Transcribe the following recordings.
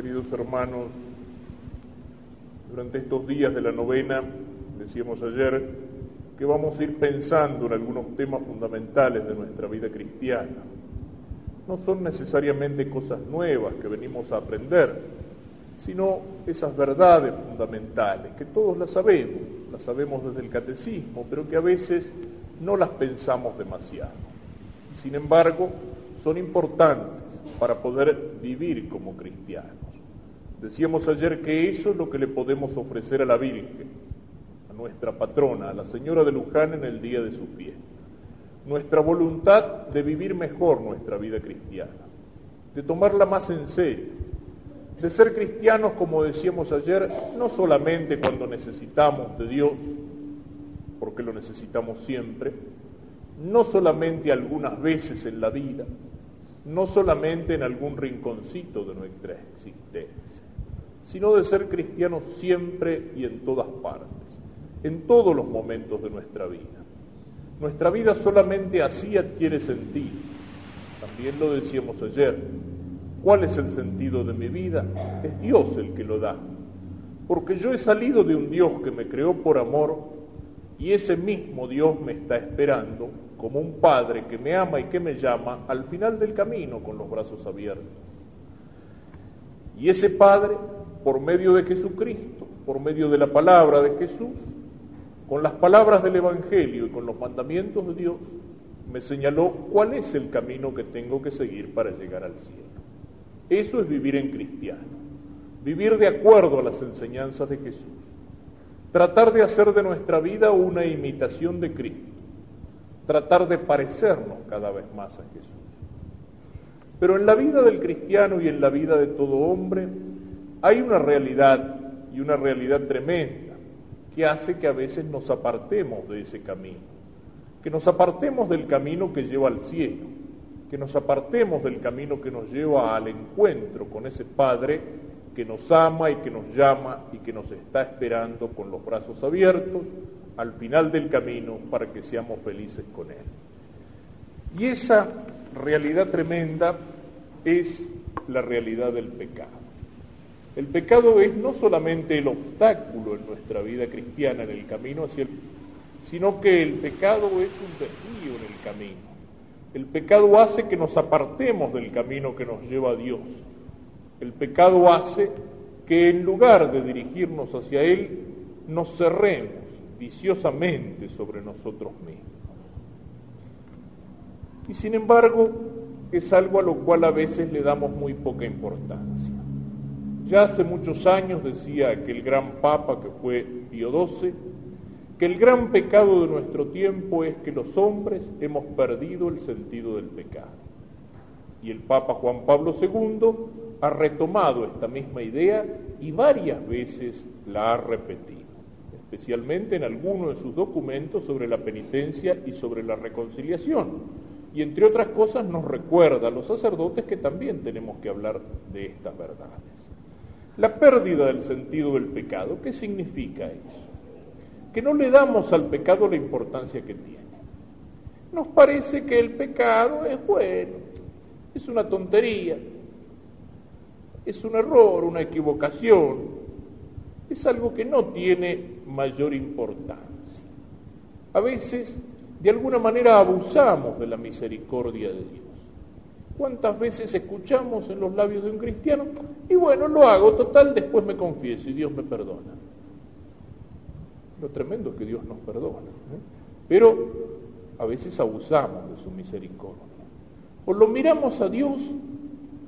Queridos hermanos, durante estos días de la novena, decíamos ayer, que vamos a ir pensando en algunos temas fundamentales de nuestra vida cristiana. No son necesariamente cosas nuevas que venimos a aprender, sino esas verdades fundamentales, que todos las sabemos, las sabemos desde el catecismo, pero que a veces no las pensamos demasiado. Sin embargo, son importantes para poder vivir como cristianos. Decíamos ayer que eso es lo que le podemos ofrecer a la Virgen, a nuestra patrona, a la Señora de Luján en el día de su fiesta. Nuestra voluntad de vivir mejor nuestra vida cristiana, de tomarla más en serio, de ser cristianos, como decíamos ayer, no solamente cuando necesitamos de Dios, porque lo necesitamos siempre, no solamente algunas veces en la vida, no solamente en algún rinconcito de nuestra existencia, sino de ser cristianos siempre y en todas partes, en todos los momentos de nuestra vida. Nuestra vida solamente así adquiere sentido. También lo decíamos ayer, ¿Cuál es el sentido de mi vida? Es Dios el que lo da. Porque yo he salido de un Dios que me creó por amor y ese mismo Dios me está esperando como un Padre que me ama y que me llama al final del camino con los brazos abiertos. Y ese Padre, por medio de Jesucristo, por medio de la palabra de Jesús, con las palabras del Evangelio y con los mandamientos de Dios, me señaló cuál es el camino que tengo que seguir para llegar al cielo. Eso es vivir en cristiano, vivir de acuerdo a las enseñanzas de Jesús, tratar de hacer de nuestra vida una imitación de Cristo, tratar de parecernos cada vez más a Jesús. Pero en la vida del cristiano y en la vida de todo hombre hay una realidad y una realidad tremenda que hace que a veces nos apartemos de ese camino, que nos apartemos del camino que lleva al cielo que nos apartemos del camino que nos lleva al encuentro con ese Padre que nos ama y que nos llama y que nos está esperando con los brazos abiertos al final del camino para que seamos felices con Él. Y esa realidad tremenda es la realidad del pecado. El pecado es no solamente el obstáculo en nuestra vida cristiana en el camino hacia el sino que el pecado es un desvío en el camino. El pecado hace que nos apartemos del camino que nos lleva a Dios. El pecado hace que en lugar de dirigirnos hacia Él, nos cerremos viciosamente sobre nosotros mismos. Y sin embargo, es algo a lo cual a veces le damos muy poca importancia. Ya hace muchos años decía aquel gran papa que fue Pío XII, que el gran pecado de nuestro tiempo es que los hombres hemos perdido el sentido del pecado. Y el Papa Juan Pablo II ha retomado esta misma idea y varias veces la ha repetido, especialmente en algunos de sus documentos sobre la penitencia y sobre la reconciliación. Y entre otras cosas nos recuerda a los sacerdotes que también tenemos que hablar de estas verdades. La pérdida del sentido del pecado, ¿qué significa eso? que no le damos al pecado la importancia que tiene. Nos parece que el pecado es bueno, es una tontería, es un error, una equivocación, es algo que no tiene mayor importancia. A veces, de alguna manera, abusamos de la misericordia de Dios. ¿Cuántas veces escuchamos en los labios de un cristiano? Y bueno, lo hago, total, después me confieso y Dios me perdona. Lo tremendo es que Dios nos perdona. ¿eh? Pero a veces abusamos de su misericordia. O lo miramos a Dios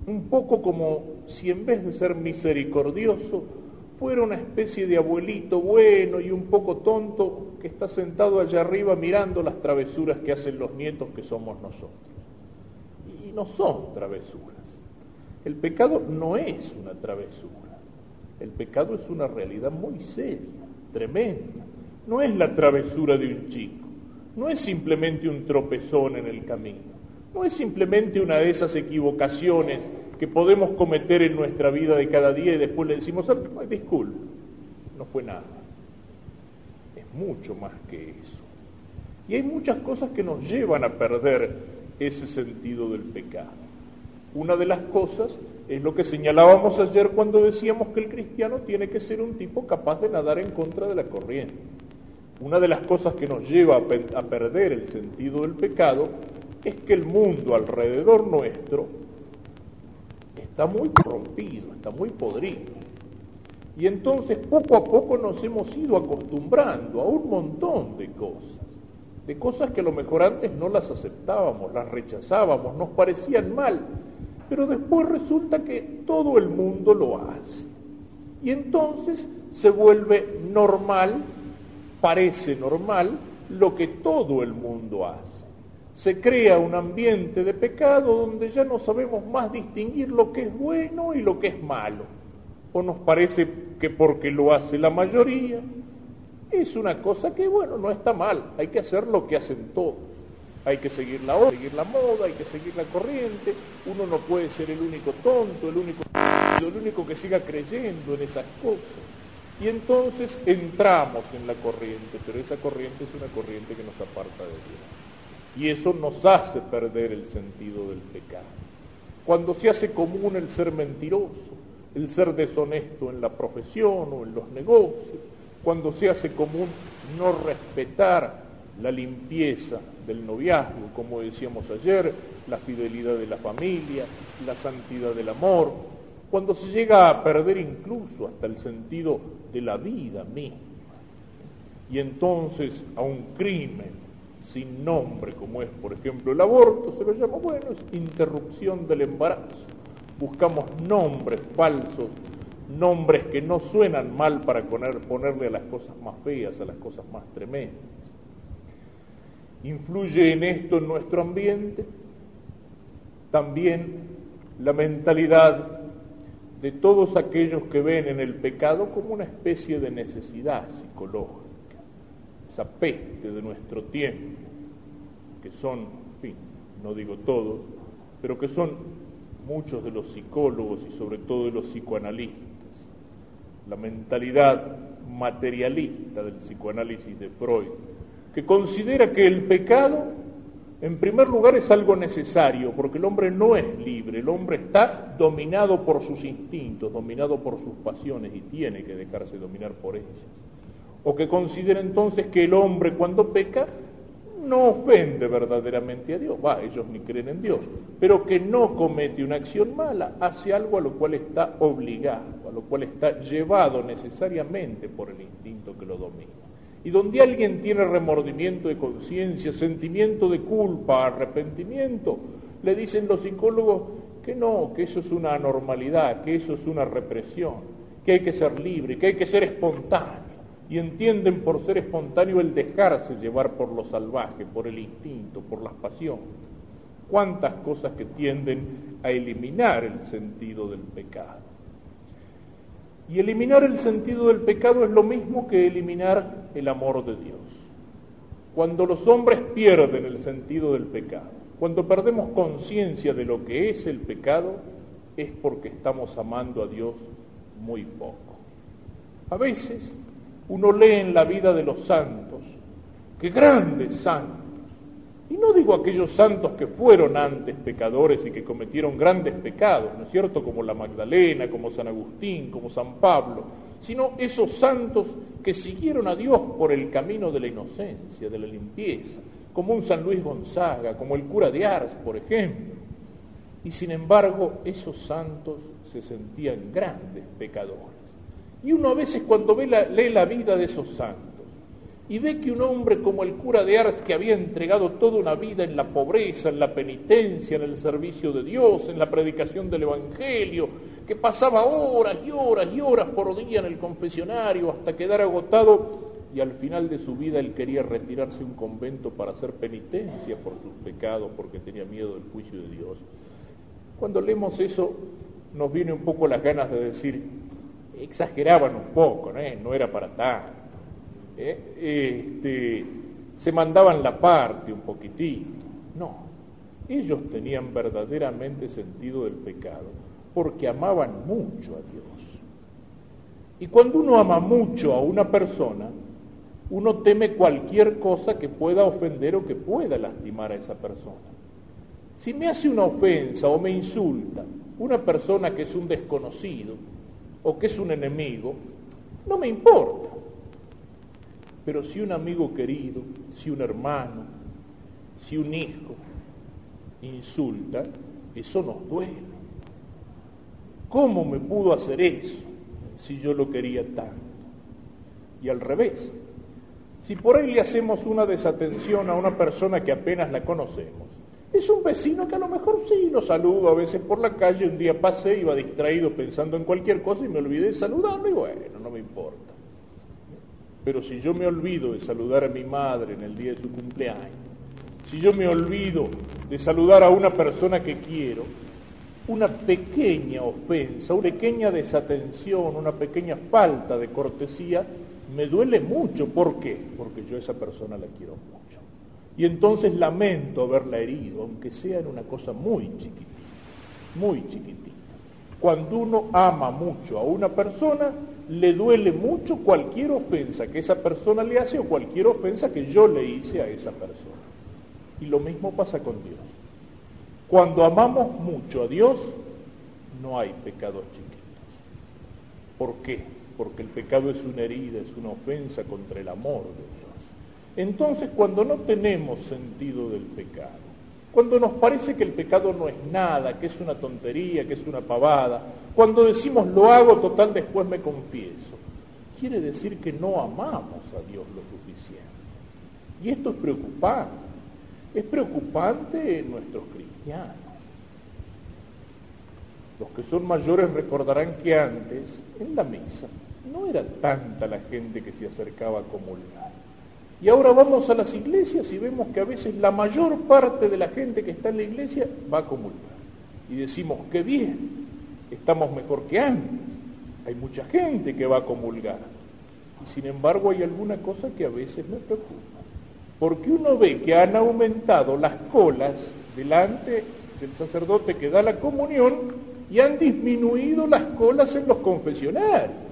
un poco como si en vez de ser misericordioso fuera una especie de abuelito bueno y un poco tonto que está sentado allá arriba mirando las travesuras que hacen los nietos que somos nosotros. No son travesuras. El pecado no es una travesura. El pecado es una realidad muy seria tremenda. No es la travesura de un chico, no es simplemente un tropezón en el camino, no es simplemente una de esas equivocaciones que podemos cometer en nuestra vida de cada día y después le decimos, ah, disculpe, no fue nada. Es mucho más que eso. Y hay muchas cosas que nos llevan a perder ese sentido del pecado. Una de las cosas es lo que señalábamos ayer cuando decíamos que el cristiano tiene que ser un tipo capaz de nadar en contra de la corriente. Una de las cosas que nos lleva a, perder el sentido del pecado es que el mundo alrededor nuestro está muy corrompido, está muy podrido. Y entonces poco a poco nos hemos ido acostumbrando a un montón de cosas, de cosas que a lo mejor antes no las aceptábamos, las rechazábamos, nos parecían mal, pero después resulta que todo el mundo lo hace. Y entonces se vuelve normal, parece normal, lo que todo el mundo hace. Se crea un ambiente de pecado donde ya no sabemos más distinguir lo que es bueno y lo que es malo. O nos parece que porque lo hace la mayoría, es una cosa que, bueno, no está mal, hay que hacer lo que hacen todos. Hay que seguir la, seguir la moda, hay que seguir la corriente, uno no puede ser el único tonto, el único, el único que siga creyendo en esas cosas. Y entonces entramos en la corriente, pero esa corriente es una corriente que nos aparta de Dios. Y eso nos hace perder el sentido del pecado. Cuando se hace común el ser mentiroso, el ser deshonesto en la profesión o en los negocios, cuando se hace común no respetar la limpieza del noviazgo, como decíamos ayer, la fidelidad de la familia, la santidad del amor, cuando se llega a perder incluso hasta el sentido de la vida misma. Y entonces a un crimen sin nombre, como es por ejemplo el aborto, se lo llama, bueno, es interrupción del embarazo. Buscamos nombres falsos, nombres que no suenan mal para ponerle a las cosas más feas, a las cosas más tremendas. ¿Influye en esto en nuestro ambiente? También la mentalidad de todos aquellos que ven en el pecado como una especie de necesidad psicológica, esa peste de nuestro tiempo, que son, en fin, no digo todos, pero que son muchos de los psicólogos y sobre todo de los psicoanalistas, la mentalidad materialista del psicoanálisis de Freud, que considera que el pecado, en primer lugar, es algo necesario, porque el hombre no es libre, el hombre está dominado por sus instintos, dominado por sus pasiones y tiene que dejarse dominar por ellas. O que considera entonces que el hombre cuando peca no ofende verdaderamente a Dios, va, ellos ni creen en Dios, pero que no comete una acción mala, hace algo a lo cual está obligado, a lo cual está llevado necesariamente por el instinto que lo domina. Y donde alguien tiene remordimiento de conciencia, sentimiento de culpa, arrepentimiento, le dicen los psicólogos que no, que eso es una anormalidad, que eso es una represión, que hay que ser libre, que hay que ser espontáneo. Y entienden por ser espontáneo el dejarse llevar por lo salvaje, por el instinto, por las pasiones. Cuántas cosas que tienden a eliminar el sentido del pecado. Y eliminar el sentido del pecado es lo mismo que eliminar el amor de Dios. Cuando los hombres pierden el sentido del pecado, cuando perdemos conciencia de lo que es el pecado, es porque estamos amando a Dios muy poco. A veces uno lee en la vida de los santos que grandes santos y no digo aquellos santos que fueron antes pecadores y que cometieron grandes pecados, ¿no es cierto? Como la Magdalena, como San Agustín, como San Pablo, sino esos santos que siguieron a Dios por el camino de la inocencia, de la limpieza, como un San Luis Gonzaga, como el cura de Ars, por ejemplo. Y sin embargo, esos santos se sentían grandes pecadores. Y uno a veces cuando ve lee la vida de esos santos, y ve que un hombre como el cura de Ars, que había entregado toda una vida en la pobreza, en la penitencia, en el servicio de Dios, en la predicación del Evangelio, que pasaba horas y horas y horas por día en el confesionario hasta quedar agotado, y al final de su vida él quería retirarse a un convento para hacer penitencia por sus pecados, porque tenía miedo del juicio de Dios. Cuando leemos eso, nos viene un poco las ganas de decir, exageraban un poco, no era para tanto. ¿eh? este, se mandaban la parte un poquitito. No, ellos tenían verdaderamente sentido del pecado porque amaban mucho a Dios. Y cuando uno ama mucho a una persona, uno teme cualquier cosa que pueda ofender o que pueda lastimar a esa persona. Si me hace una ofensa o me insulta una persona que es un desconocido o que es un enemigo, no me importa. Pero si un amigo querido, si un hermano, si un hijo insulta, eso nos duele. ¿Cómo me pudo hacer eso si yo lo quería tanto? Y al revés, si por ahí le hacemos una desatención a una persona que apenas la conocemos, es un vecino que a lo mejor sí lo saludo a veces por la calle, un día pasé, iba distraído pensando en cualquier cosa y me olvidé de saludarlo y bueno, no me importa. Pero si yo me olvido de saludar a mi madre en el día de su cumpleaños, si yo me olvido de saludar a una persona que quiero, una pequeña ofensa, una pequeña desatención, una pequeña falta de cortesía, me duele mucho. ¿Por qué? Porque yo a esa persona la quiero mucho. Y entonces lamento haberla herido, aunque sea en una cosa muy chiquitita, muy chiquitita. Cuando uno ama mucho a una persona, le duele mucho cualquier ofensa que esa persona le hace o cualquier ofensa que yo le hice a esa persona. Y lo mismo pasa con Dios. Cuando amamos mucho a Dios, no hay pecados chiquitos. ¿Por qué? Porque el pecado es una herida, es una ofensa contra el amor de Dios. Entonces, cuando no tenemos sentido del pecado, cuando nos parece que el pecado no es nada, que es una tontería, que es una pavada, cuando decimos lo hago total, después me confieso, quiere decir que no amamos a Dios lo suficiente. Y esto es preocupante. Es preocupante en nuestros cristianos. Los que son mayores recordarán que antes, en la misa, no era tanta la gente que se acercaba a comulgar. Y ahora vamos a las iglesias y vemos que a veces la mayor parte de la gente que está en la iglesia va a comulgar. Y decimos, qué bien, estamos mejor que antes. Hay mucha gente que va a comulgar. Y sin embargo hay alguna cosa que a veces me preocupa. Porque uno ve que han aumentado las colas delante del sacerdote que da la comunión y han disminuido las colas en los confesionarios.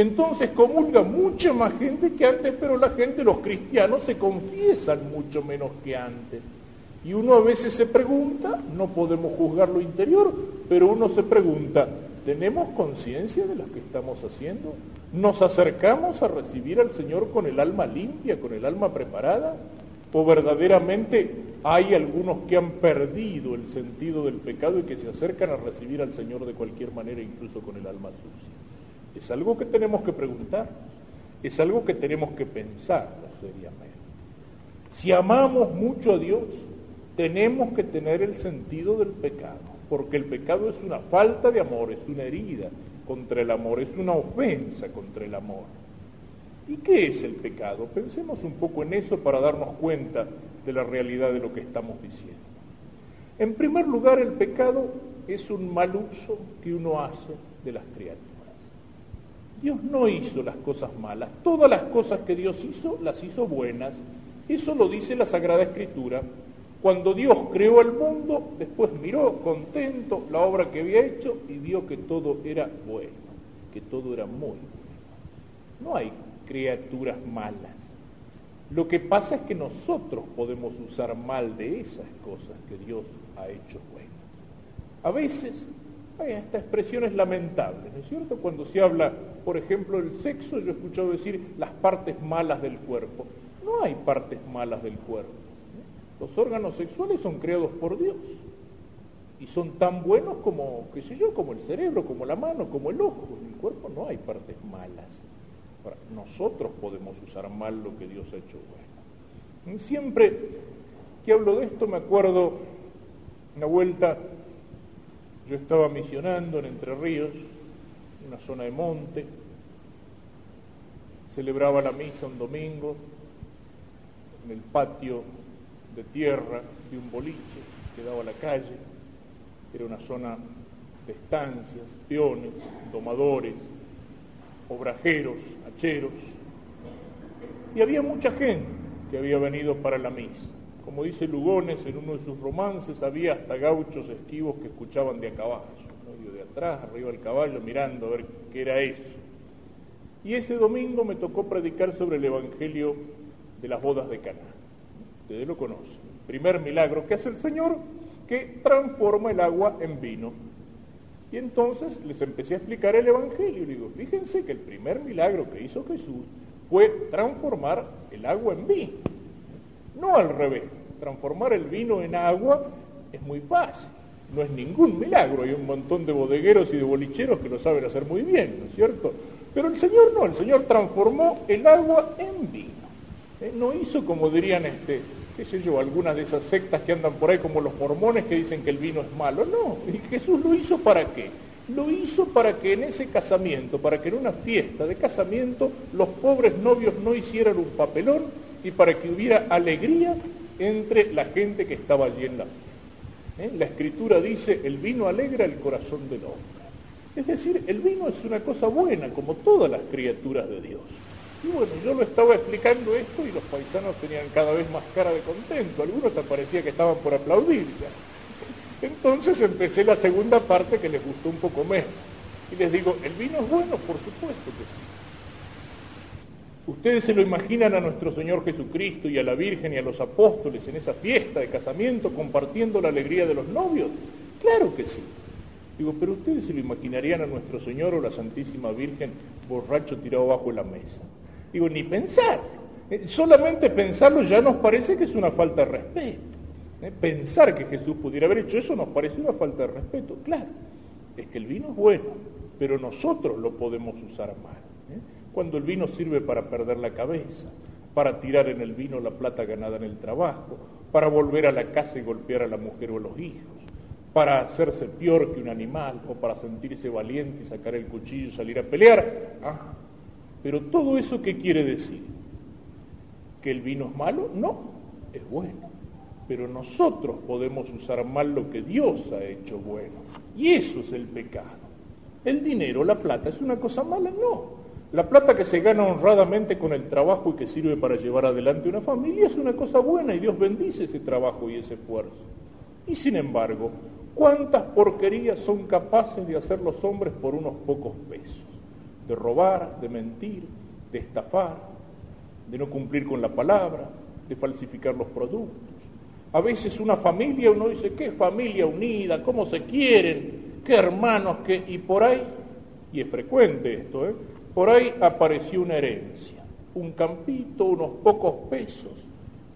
Entonces comulga mucha más gente que antes, pero la gente, los cristianos, se confiesan mucho menos que antes. Y uno a veces se pregunta, no podemos juzgar lo interior, pero uno se pregunta, ¿tenemos conciencia de lo que estamos haciendo? ¿Nos acercamos a recibir al Señor con el alma limpia, con el alma preparada? ¿O verdaderamente hay algunos que han perdido el sentido del pecado y que se acercan a recibir al Señor de cualquier manera, incluso con el alma sucia? Es algo que tenemos que preguntar, es algo que tenemos que pensar seriamente. Si amamos mucho a Dios, tenemos que tener el sentido del pecado, porque el pecado es una falta de amor, es una herida contra el amor, es una ofensa contra el amor. ¿Y qué es el pecado? Pensemos un poco en eso para darnos cuenta de la realidad de lo que estamos diciendo. En primer lugar, el pecado es un mal uso que uno hace de las criaturas. Dios no hizo las cosas malas. Todas las cosas que Dios hizo, las hizo buenas. Eso lo dice la Sagrada Escritura. Cuando Dios creó el mundo, después miró contento la obra que había hecho y vio que todo era bueno, que todo era muy bueno. No hay criaturas malas. Lo que pasa es que nosotros podemos usar mal de esas cosas que Dios ha hecho buenas. A veces esta expresión es lamentable, ¿no es cierto? Cuando se habla, por ejemplo, del sexo, yo he escuchado decir las partes malas del cuerpo. No hay partes malas del cuerpo. Los órganos sexuales son creados por Dios y son tan buenos como, qué sé yo, como el cerebro, como la mano, como el ojo. En el cuerpo no hay partes malas. nosotros podemos usar mal lo que Dios ha hecho bueno. Siempre que hablo de esto me acuerdo una vuelta yo estaba misionando en Entre Ríos, una zona de monte, celebraba la misa un domingo en el patio de tierra de un boliche que daba a la calle, era una zona de estancias, peones, domadores, obrajeros, hacheros, y había mucha gente que había venido para la misa. Como dice Lugones en uno de sus romances, había hasta gauchos esquivos que escuchaban de a caballo, de atrás, arriba del caballo, mirando a ver qué era eso. Y ese domingo me tocó predicar sobre el Evangelio de las bodas de Cana. Ustedes lo conocen. Primer milagro que hace el Señor, que transforma el agua en vino. Y entonces les empecé a explicar el Evangelio. Y digo, fíjense que el primer milagro que hizo Jesús fue transformar el agua en vino. No al revés. Transformar el vino en agua es muy fácil. No es ningún milagro. Hay un montón de bodegueros y de bolicheros que lo saben hacer muy bien, ¿no es cierto? Pero el Señor no, el Señor transformó el agua en vino. ¿Eh? No hizo como dirían este, qué sé yo, algunas de esas sectas que andan por ahí como los mormones que dicen que el vino es malo. No, Jesús lo hizo para qué? Lo hizo para que en ese casamiento, para que en una fiesta de casamiento los pobres novios no hicieran un papelón y para que hubiera alegría entre la gente que estaba allí en la. ¿Eh? La escritura dice, el vino alegra el corazón del hombre. Es decir, el vino es una cosa buena, como todas las criaturas de Dios. Y bueno, yo lo estaba explicando esto y los paisanos tenían cada vez más cara de contento. Algunos te parecía que estaban por aplaudir ya. Entonces empecé la segunda parte que les gustó un poco menos. Y les digo, ¿el vino es bueno? Por supuesto que sí. ¿Ustedes se lo imaginan a nuestro Señor Jesucristo y a la Virgen y a los apóstoles en esa fiesta de casamiento compartiendo la alegría de los novios? Claro que sí. Digo, pero ustedes se lo imaginarían a nuestro Señor o la Santísima Virgen borracho tirado bajo la mesa. Digo, ni pensar. Eh, solamente pensarlo ya nos parece que es una falta de respeto. Eh, pensar que Jesús pudiera haber hecho eso nos parece una falta de respeto. Claro, es que el vino es bueno, pero nosotros lo podemos usar mal. ¿eh? Cuando el vino sirve para perder la cabeza, para tirar en el vino la plata ganada en el trabajo, para volver a la casa y golpear a la mujer o a los hijos, para hacerse peor que un animal o para sentirse valiente y sacar el cuchillo y salir a pelear. Ah, pero todo eso, ¿qué quiere decir? ¿Que el vino es malo? No, es bueno. Pero nosotros podemos usar mal lo que Dios ha hecho bueno. Y eso es el pecado. El dinero, la plata, ¿es una cosa mala? No. La plata que se gana honradamente con el trabajo y que sirve para llevar adelante una familia es una cosa buena y Dios bendice ese trabajo y ese esfuerzo. Y sin embargo, ¿Cuántas porquerías son capaces de hacer los hombres por unos pocos pesos? De robar, de mentir, de estafar, de no cumplir con la palabra, de falsificar los productos. A veces una familia, uno dice, qué familia unida, cómo se quieren, qué hermanos, qué... Y por ahí, y es frecuente esto, ¿eh? Por ahí apareció una herencia, un campito, unos pocos pesos,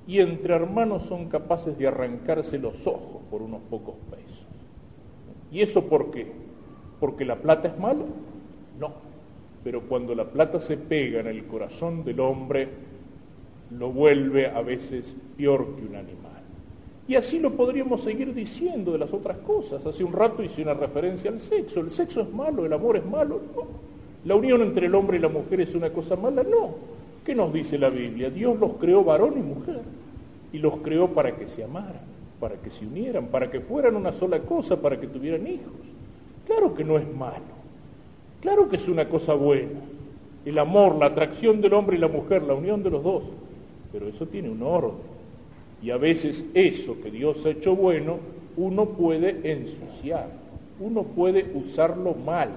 y entre hermanos son capaces de arrancarse los ojos por unos pocos pesos. ¿Y eso por qué? ¿Porque la plata es mala? No. Pero cuando la plata se pega en el corazón del hombre, lo vuelve a veces peor que un animal. Y así lo podríamos seguir diciendo de las otras cosas. Hace un rato hice una referencia al sexo. ¿El sexo es malo? ¿El amor es malo? No. ¿La unión entre el hombre y la mujer es una cosa mala? No. ¿Qué nos dice la Biblia? Dios los creó varón y mujer y los creó para que se amaran, para que se unieran, para que fueran una sola cosa, para que tuvieran hijos. Claro que no es malo, claro que es una cosa buena. El amor, la atracción del hombre y la mujer, la unión de los dos, pero eso tiene un orden. Y a veces eso que Dios ha hecho bueno, uno puede ensuciarlo, uno puede usarlo mal,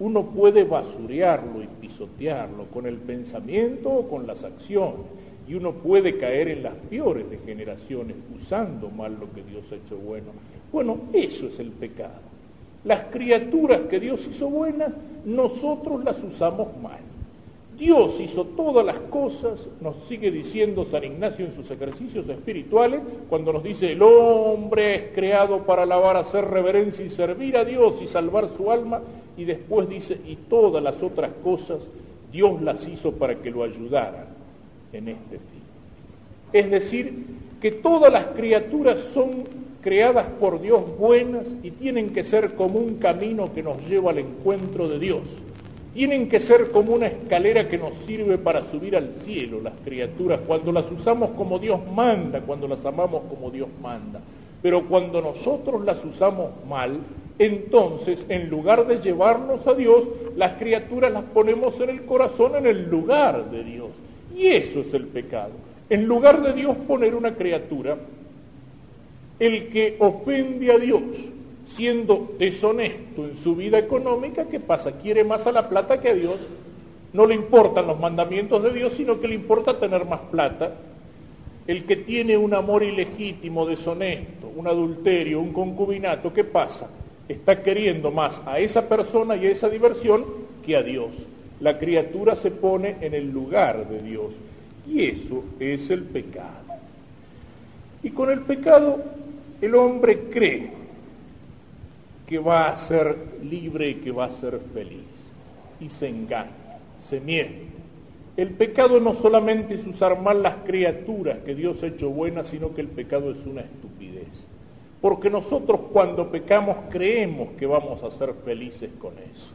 uno puede basurearlo y pisotearlo con el pensamiento o con las acciones. Y uno puede caer en las peores degeneraciones usando mal lo que Dios ha hecho bueno. Bueno, eso es el pecado. Las criaturas que Dios hizo buenas, nosotros las usamos mal. Dios hizo todas las cosas, nos sigue diciendo San Ignacio en sus ejercicios espirituales, cuando nos dice, el hombre es creado para alabar, hacer reverencia y servir a Dios y salvar su alma, y después dice, y todas las otras cosas Dios las hizo para que lo ayudaran en este fin. Es decir, que todas las criaturas son creadas por Dios buenas y tienen que ser como un camino que nos lleva al encuentro de Dios tienen que ser como una escalera que nos sirve para subir al cielo las criaturas, cuando las usamos como Dios manda, cuando las amamos como Dios manda. Pero cuando nosotros las usamos mal, entonces en lugar de llevarnos a Dios, las criaturas las ponemos en el corazón, en el lugar de Dios. Y eso es el pecado. En lugar de Dios poner una criatura, el que ofende a Dios, siendo deshonesto en su vida económica, ¿qué pasa? Quiere más a la plata que a Dios. No le importan los mandamientos de Dios, sino que le importa tener más plata. El que tiene un amor ilegítimo, deshonesto, un adulterio, un concubinato, ¿qué pasa? Está queriendo más a esa persona y a esa diversión que a Dios. La criatura se pone en el lugar de Dios. Y eso es el pecado. Y con el pecado el hombre cree que va a ser libre y que va a ser feliz. Y se engaña, se miente. El pecado no solamente es usar mal las criaturas que Dios ha hecho buenas, sino que el pecado es una estupidez. Porque nosotros cuando pecamos creemos que vamos a ser felices con eso.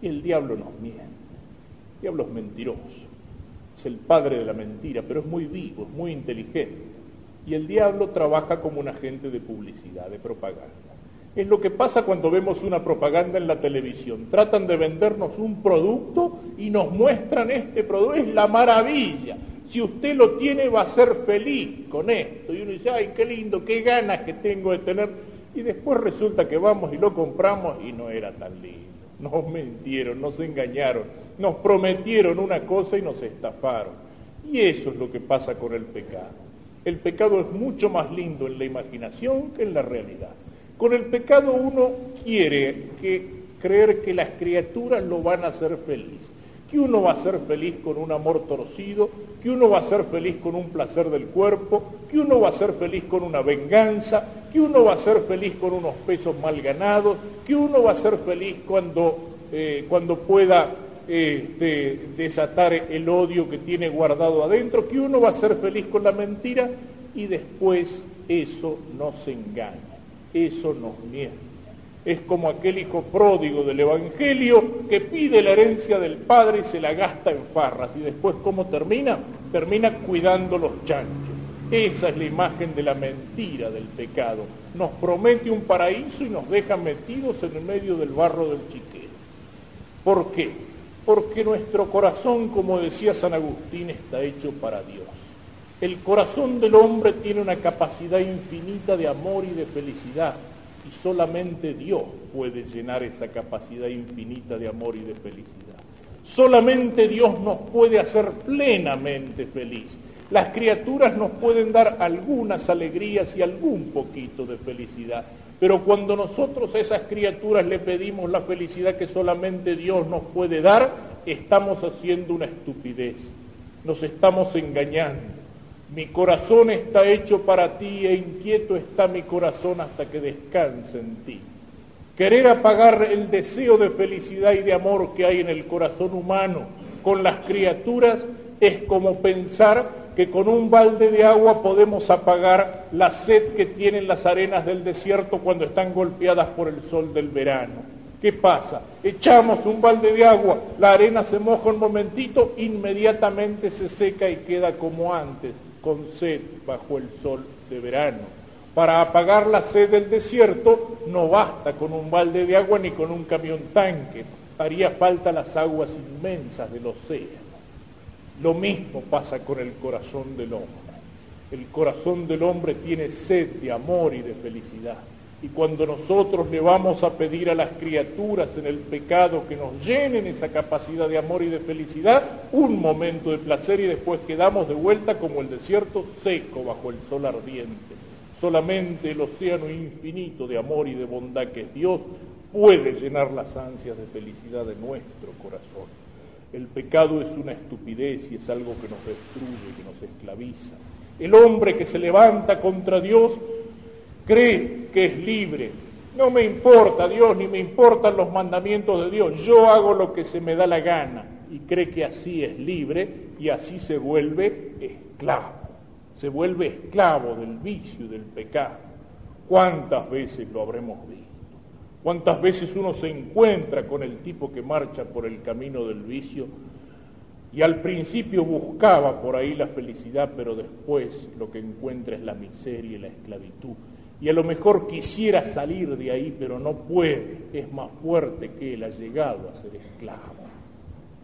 Y el diablo nos miente. El diablo es mentiroso. Es el padre de la mentira, pero es muy vivo, es muy inteligente. Y el diablo trabaja como un agente de publicidad, de propaganda. Es lo que pasa cuando vemos una propaganda en la televisión. Tratan de vendernos un producto y nos muestran este producto. Es la maravilla. Si usted lo tiene va a ser feliz con esto. Y uno dice, ay, qué lindo, qué ganas que tengo de tener. Y después resulta que vamos y lo compramos y no era tan lindo. Nos mentieron, nos engañaron, nos prometieron una cosa y nos estafaron. Y eso es lo que pasa con el pecado. El pecado es mucho más lindo en la imaginación que en la realidad. Con el pecado uno quiere creer que las criaturas lo van a hacer feliz, que uno va a ser feliz con un amor torcido, que uno va a ser feliz con un placer del cuerpo, que uno va a ser feliz con una venganza, que uno va a ser feliz con unos pesos mal ganados, que uno va a ser feliz cuando, eh, pueda este, desatar el odio que tiene guardado adentro, que uno va a ser feliz con la mentira y después eso no se engaña eso nos miente. Es como aquel hijo pródigo del Evangelio que pide la herencia del Padre y se la gasta en farras. Y después, ¿cómo termina? Termina cuidando los chanchos. Esa es la imagen de la mentira del pecado. Nos promete un paraíso y nos deja metidos en el medio del barro del chiquero. ¿Por qué? Porque nuestro corazón, como decía San Agustín, está hecho para Dios. El corazón del hombre tiene una capacidad infinita de amor y de felicidad y solamente Dios puede llenar esa capacidad infinita de amor y de felicidad. Solamente Dios nos puede hacer plenamente feliz. Las criaturas nos pueden dar algunas alegrías y algún poquito de felicidad, pero cuando nosotros a esas criaturas le pedimos la felicidad que solamente Dios nos puede dar, estamos haciendo una estupidez, nos estamos engañando. Mi corazón está hecho para ti e inquieto está mi corazón hasta que descanse en ti. Querer apagar el deseo de felicidad y de amor que hay en el corazón humano con las criaturas es como pensar que con un balde de agua podemos apagar la sed que tienen las arenas del desierto cuando están golpeadas por el sol del verano. ¿Qué pasa? Echamos un balde de agua, la arena se moja un momentito, inmediatamente se seca y queda como antes con sed bajo el sol de verano. Para apagar la sed del desierto no basta con un balde de agua ni con un camión tanque, haría falta las aguas inmensas del océano. Lo mismo pasa con el corazón del hombre. El corazón del hombre tiene sed de amor y de felicidad. Y cuando nosotros le vamos a pedir a las criaturas en el pecado que nos llenen esa capacidad de amor y de felicidad, un momento de placer y después quedamos de vuelta como el desierto seco bajo el sol ardiente. Solamente el océano infinito de amor y de bondad que es Dios puede llenar las ansias de felicidad de nuestro corazón. El pecado es una estupidez y es algo que nos destruye, que nos esclaviza. El hombre que se levanta contra Dios cree que es libre. No me importa Dios ni me importan los mandamientos de Dios. Yo hago lo que se me da la gana y cree que así es libre y así se vuelve esclavo. Se vuelve esclavo del vicio y del pecado. ¿Cuántas veces lo habremos visto? ¿Cuántas veces uno se encuentra con el tipo que marcha por el camino del vicio y al principio buscaba por ahí la felicidad, pero después lo que encuentra es la miseria y la esclavitud? Y a lo mejor quisiera salir de ahí, pero no puede, es más fuerte que él, ha llegado a ser esclavo.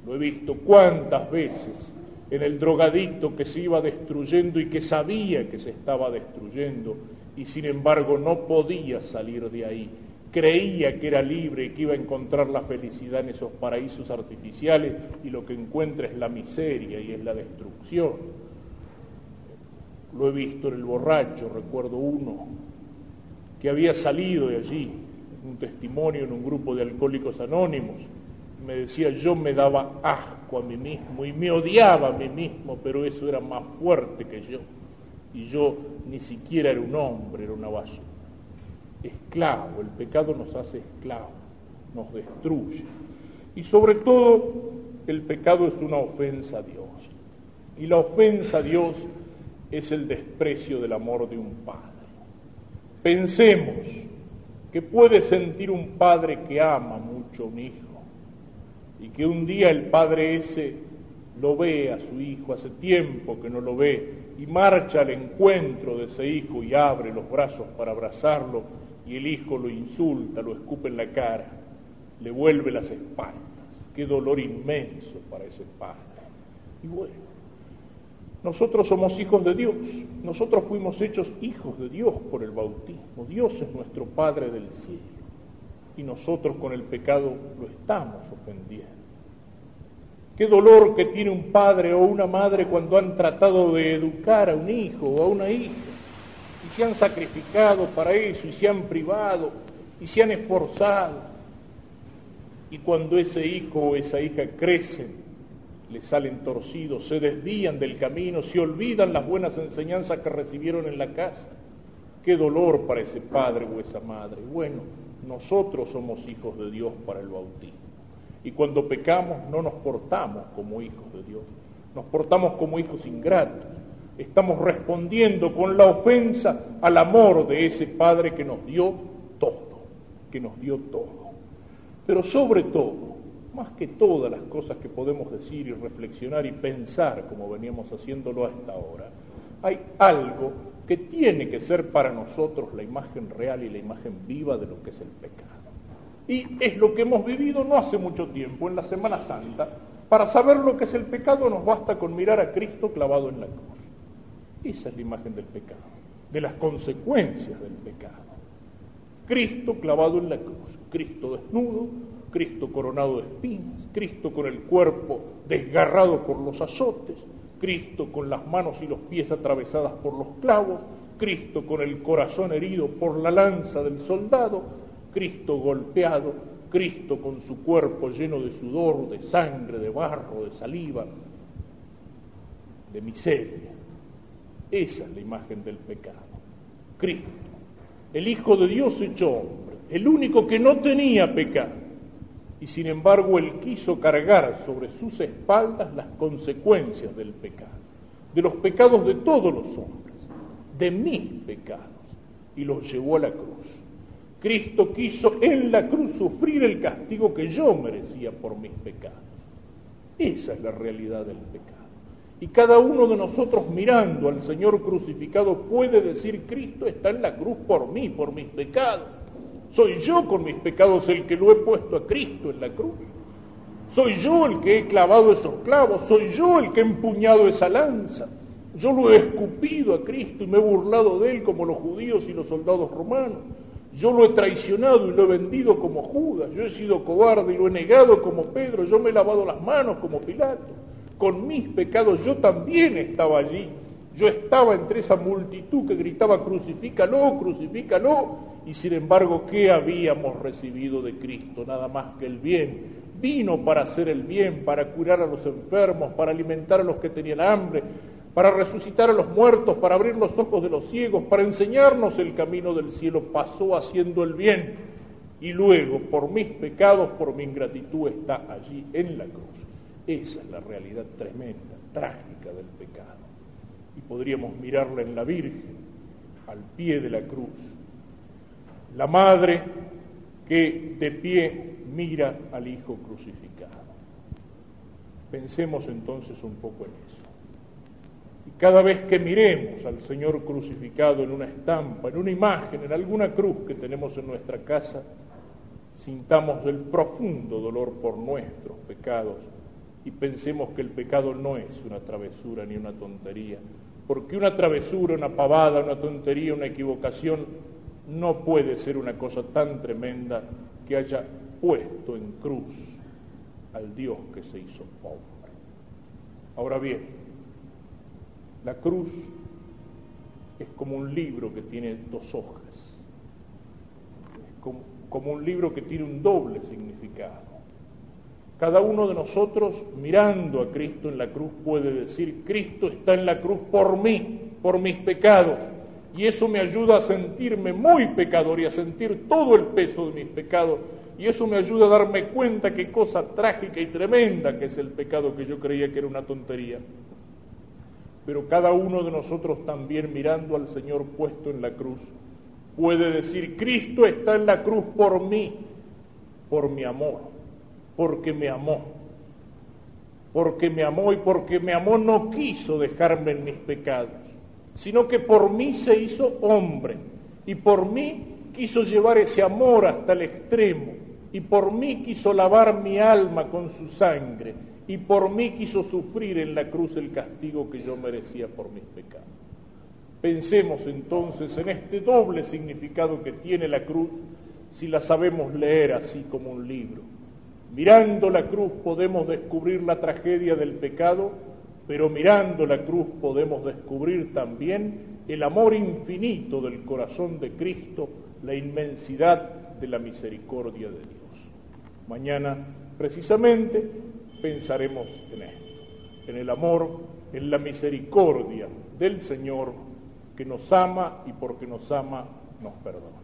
Lo he visto cuántas veces en el drogadicto que se iba destruyendo y que sabía que se estaba destruyendo y sin embargo no podía salir de ahí. Creía que era libre y que iba a encontrar la felicidad en esos paraísos artificiales y lo que encuentra es la miseria y es la destrucción. lo he visto en el borracho, recuerdo uno que había salido de allí, un testimonio en un grupo de alcohólicos anónimos, me decía yo me daba asco a mí mismo y me odiaba a mí mismo, pero eso era más fuerte que yo. Y yo ni siquiera era un hombre, era una basura. Esclavo, el pecado nos hace esclavos, nos destruye. Y sobre todo, el pecado es una ofensa a Dios. Y la ofensa a Dios es el desprecio del amor de un padre. Pensemos que puede sentir un padre que ama mucho a un hijo y que un día el padre ese lo ve a su hijo, hace tiempo que no lo ve, y marcha al encuentro de ese hijo y abre los brazos para abrazarlo, y el hijo lo insulta, lo escupe en la cara, le vuelve las espaldas. Qué dolor inmenso para ese padre. Y bueno, nosotros somos hijos de Dios, nosotros fuimos hechos hijos de Dios por el bautismo, Dios es nuestro Padre del cielo y nosotros con el pecado lo estamos ofendiendo. Qué dolor que tiene un padre o una madre cuando han tratado de educar a un hijo o a una hija y se han sacrificado para eso y se han privado y se han esforzado. Y cuando ese hijo o esa hija crecen, le salen torcidos, se desvían del camino, se olvidan las buenas enseñanzas que recibieron en la casa. Qué dolor para ese padre o esa madre. Bueno, nosotros somos hijos de Dios para el bautismo. Y cuando pecamos no nos portamos como hijos de Dios, nos portamos como hijos ingratos. Estamos respondiendo con la ofensa al amor de ese Padre que nos dio todo, que nos dio todo. Pero sobre todo, más que todas las cosas que podemos decir y reflexionar y pensar como veníamos haciéndolo hasta ahora, hay algo que tiene que ser para nosotros la imagen real y la imagen viva de lo que es el pecado. Y es lo que hemos vivido no hace mucho tiempo, en la Semana Santa. Para saber lo que es el pecado nos basta con mirar a Cristo clavado en la cruz. Esa es la imagen del pecado, de las consecuencias del pecado. Cristo clavado en la cruz, Cristo desnudo, Cristo coronado de espinas, Cristo con el cuerpo desgarrado por los azotes, Cristo con las manos y los pies atravesadas por los clavos, Cristo con el corazón herido por la lanza del soldado, Cristo golpeado, Cristo con su cuerpo lleno de sudor, de sangre, de barro, de saliva, de miseria. Esa es la imagen del pecado. Cristo, el Hijo de Dios hecho hombre, el único que no tenía pecado y sin embargo él quiso cargar sobre sus espaldas las consecuencias del pecado, de los pecados de todos los hombres, de mis pecados, y los llevó a la cruz. Cristo quiso en la cruz sufrir el castigo que yo merecía por mis pecados. Esa es la realidad del pecado. Y cada uno de nosotros mirando al Señor crucificado puede decir, Cristo está en la cruz por mí, por mis pecados. Soy yo con mis pecados el que lo he puesto a Cristo en la cruz. Soy yo el que he clavado esos clavos, soy yo el que he empuñado esa lanza. Yo lo he escupido a Cristo y me he burlado de él como los judíos y los soldados romanos. Yo lo he traicionado y lo he vendido como Judas. Yo he sido cobarde y lo he negado como Pedro. Yo me he lavado las manos como Pilato. Con mis pecados yo también estaba allí. Yo estaba entre esa multitud que gritaba crucifícalo, crucifícalo y sin embargo, ¿qué habíamos recibido de Cristo? Nada más que el bien. Vino para hacer el bien, para curar a los enfermos, para alimentar a los que tenían hambre, para resucitar a los muertos, para abrir los ojos de los ciegos, para enseñarnos el camino del cielo. Pasó haciendo el bien y luego, por mis pecados, por mi ingratitud, está allí en la cruz. Esa es la realidad tremenda, trágica del pecado. Y podríamos mirarla en la Virgen, al pie de la cruz, la madre que de pie mira al Hijo crucificado. Pensemos entonces un poco en eso. Y cada vez que miremos al Señor crucificado en una estampa, en una imagen, en alguna cruz que tenemos en nuestra casa, sintamos el profundo dolor por nuestros pecados y pensemos que el pecado no es una travesura ni una tontería, porque una travesura, una pavada, una tontería, una equivocación no puede ser una cosa tan tremenda que haya puesto en cruz al Dios que se hizo hombre. Ahora bien, la cruz es como un libro que tiene dos hojas, es como, como un libro que tiene un doble significado. Cada uno de nosotros, mirando a Cristo en la cruz, puede decir, Cristo está en la cruz por mí, por mis pecados. Y eso me ayuda a sentirme muy pecador y a sentir todo el peso de mis pecados. Y eso me ayuda a darme cuenta qué cosa trágica y tremenda que es el pecado que yo creía que era una tontería. Pero cada uno de nosotros también mirando al Señor puesto en la cruz, puede decir, Cristo está en la cruz por mí, por mi amor porque me amó. Porque me amó y porque me amó no quiso dejarme en mis pecados, sino que por mí se hizo hombre y por mí quiso llevar ese amor hasta el extremo y por mí quiso lavar mi alma con su sangre y por mí quiso sufrir en la cruz el castigo que yo merecía por mis pecados. Pensemos entonces en este doble significado que tiene la cruz si la sabemos leer así como un libro Mirando la cruz podemos descubrir la tragedia del pecado, pero mirando la cruz podemos descubrir también el amor infinito del corazón de Cristo, la inmensidad de la misericordia de Dios. Mañana, precisamente, pensaremos en esto, en el amor, en la misericordia del Señor que nos ama y porque nos ama nos perdona.